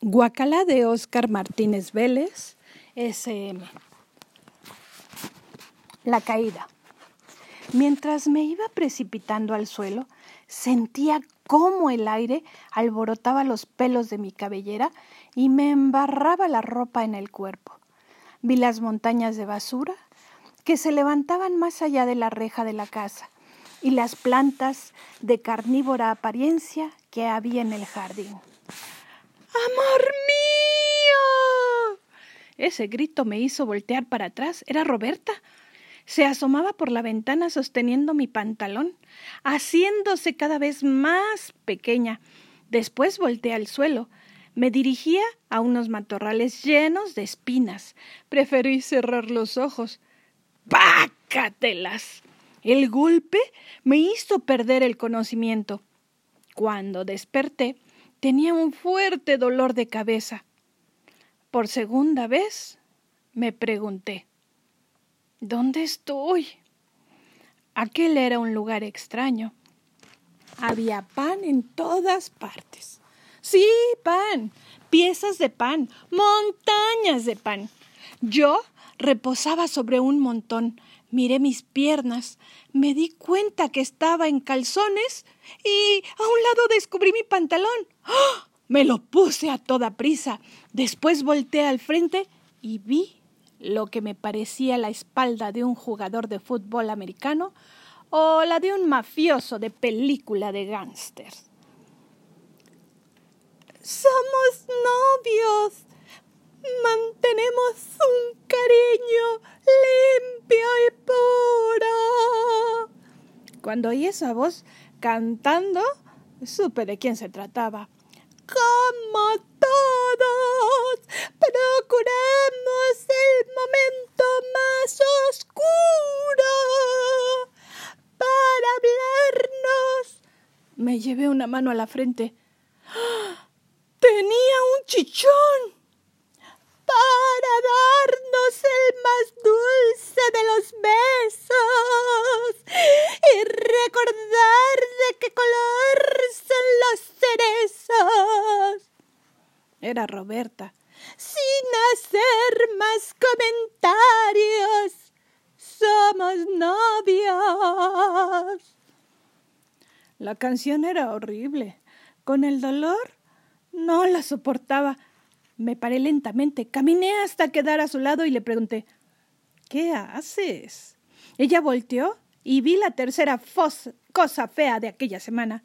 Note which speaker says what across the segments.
Speaker 1: Guacala de Oscar Martínez Vélez, SM. La caída. Mientras me iba precipitando al suelo, sentía cómo el aire alborotaba los pelos de mi cabellera y me embarraba la ropa en el cuerpo. Vi las montañas de basura que se levantaban más allá de la reja de la casa y las plantas de carnívora apariencia que había en el jardín. ¡Amor mío! Ese grito me hizo voltear para atrás. Era Roberta. Se asomaba por la ventana sosteniendo mi pantalón, haciéndose cada vez más pequeña. Después volteé al suelo. Me dirigía a unos matorrales llenos de espinas. Preferí cerrar los ojos. ¡Pácatelas! El golpe me hizo perder el conocimiento. Cuando desperté, Tenía un fuerte dolor de cabeza. Por segunda vez me pregunté, ¿dónde estoy? Aquel era un lugar extraño. Había pan en todas partes. Sí, pan, piezas de pan, montañas de pan. Yo reposaba sobre un montón, Miré mis piernas, me di cuenta que estaba en calzones y a un lado descubrí mi pantalón. ¡Ah! Me lo puse a toda prisa. Después volteé al frente y vi lo que me parecía la espalda de un jugador de fútbol americano o la de un mafioso de película de gángsters. Somos novios, mantenemos un cariño limpio y puro. Cuando oí esa voz cantando, supe de quién se trataba. Como todos, procuramos el momento más oscuro para hablarnos. Me llevé una mano a la frente. ¡Ah! Tenía un chichón para darnos el más dulce de los besos y recordar de qué color son los cerezos. Era Roberta. Sin hacer más comentarios, somos novios. La canción era horrible. Con el dolor no la soportaba me paré lentamente, caminé hasta quedar a su lado y le pregunté ¿Qué haces? Ella volteó y vi la tercera cosa fea de aquella semana.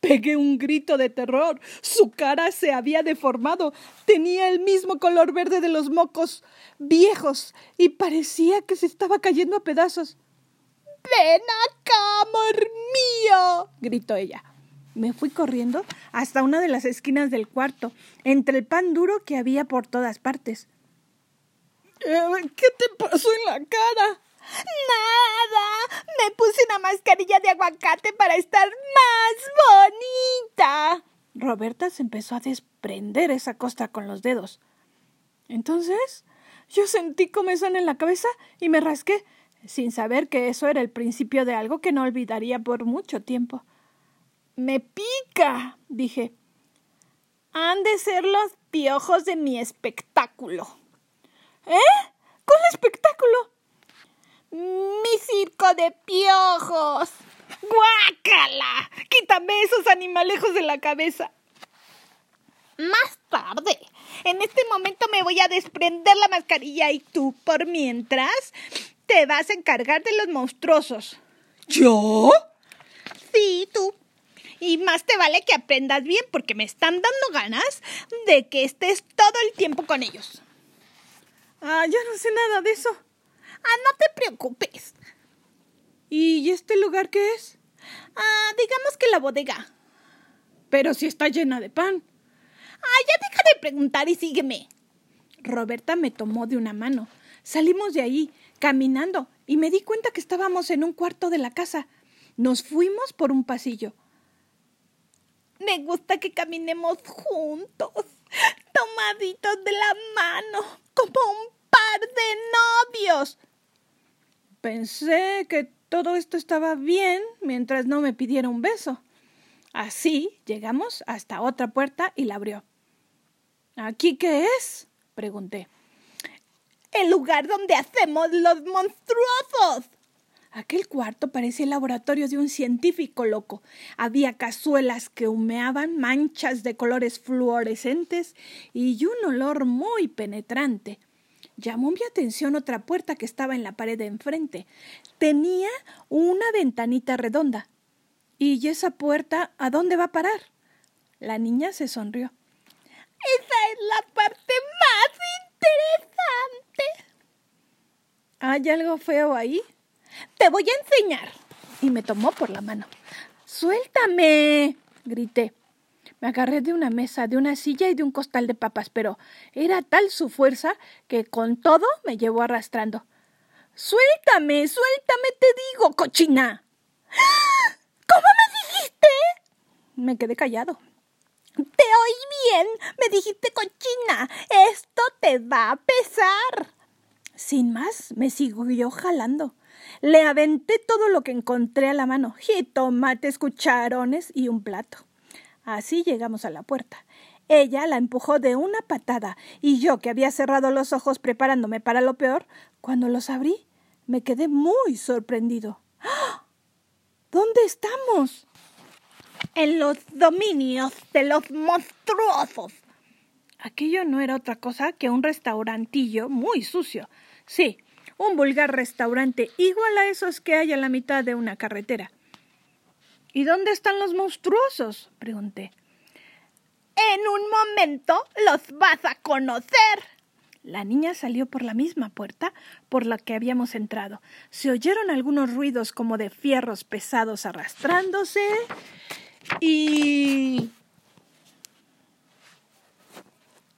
Speaker 1: Pegué un grito de terror. Su cara se había deformado. Tenía el mismo color verde de los mocos viejos y parecía que se estaba cayendo a pedazos. Ven acá, amor mío, gritó ella. Me fui corriendo hasta una de las esquinas del cuarto, entre el pan duro que había por todas partes. Eh, ¿Qué te pasó en la cara? Nada. Me puse una mascarilla de aguacate para estar más bonita. Roberta se empezó a desprender esa costa con los dedos. Entonces, yo sentí comezón en la cabeza y me rasqué, sin saber que eso era el principio de algo que no olvidaría por mucho tiempo. Me pica, dije. Han de ser los piojos de mi espectáculo. ¿Eh? ¿Cuál espectáculo? Mi circo de piojos. ¡Guácala! Quítame esos animalejos de la cabeza. Más tarde. En este momento me voy a desprender la mascarilla y tú, por mientras, te vas a encargar de los monstruosos. ¿Yo? Sí, tú. Y más te vale que aprendas bien porque me están dando ganas de que estés todo el tiempo con ellos. Ah, ya no sé nada de eso. Ah, no te preocupes. ¿Y este lugar qué es? Ah, digamos que la bodega. Pero si está llena de pan. Ah, ya deja de preguntar y sígueme. Roberta me tomó de una mano. Salimos de ahí, caminando, y me di cuenta que estábamos en un cuarto de la casa. Nos fuimos por un pasillo. Me gusta que caminemos juntos, tomaditos de la mano, como un par de novios. Pensé que todo esto estaba bien mientras no me pidiera un beso. Así llegamos hasta otra puerta y la abrió. ¿Aquí qué es? pregunté.
Speaker 2: El lugar donde hacemos los monstruosos.
Speaker 1: Aquel cuarto parecía el laboratorio de un científico loco. Había cazuelas que humeaban, manchas de colores fluorescentes y un olor muy penetrante. Llamó mi atención otra puerta que estaba en la pared de enfrente. Tenía una ventanita redonda. ¿Y esa puerta a dónde va a parar? La niña se sonrió.
Speaker 2: Esa es la parte más interesante.
Speaker 1: ¿Hay algo feo ahí?
Speaker 2: Te voy a enseñar.
Speaker 1: Y me tomó por la mano. Suéltame. grité. Me agarré de una mesa, de una silla y de un costal de papas, pero era tal su fuerza que con todo me llevó arrastrando. Suéltame, suéltame, te digo, cochina.
Speaker 2: ¿Cómo me dijiste?
Speaker 1: Me quedé callado.
Speaker 2: Te oí bien. Me dijiste cochina. Esto te va a pesar.
Speaker 1: Sin más, me siguió jalando. Le aventé todo lo que encontré a la mano, jitomates, cucharones y un plato. Así llegamos a la puerta. Ella la empujó de una patada y yo, que había cerrado los ojos preparándome para lo peor, cuando los abrí, me quedé muy sorprendido. ¡Ah! ¿Dónde estamos?
Speaker 2: En los dominios de los monstruosos.
Speaker 1: Aquello no era otra cosa que un restaurantillo muy sucio. Sí, un vulgar restaurante igual a esos que hay a la mitad de una carretera. ¿Y dónde están los monstruosos? pregunté.
Speaker 2: En un momento los vas a conocer.
Speaker 1: La niña salió por la misma puerta por la que habíamos entrado. Se oyeron algunos ruidos como de fierros pesados arrastrándose y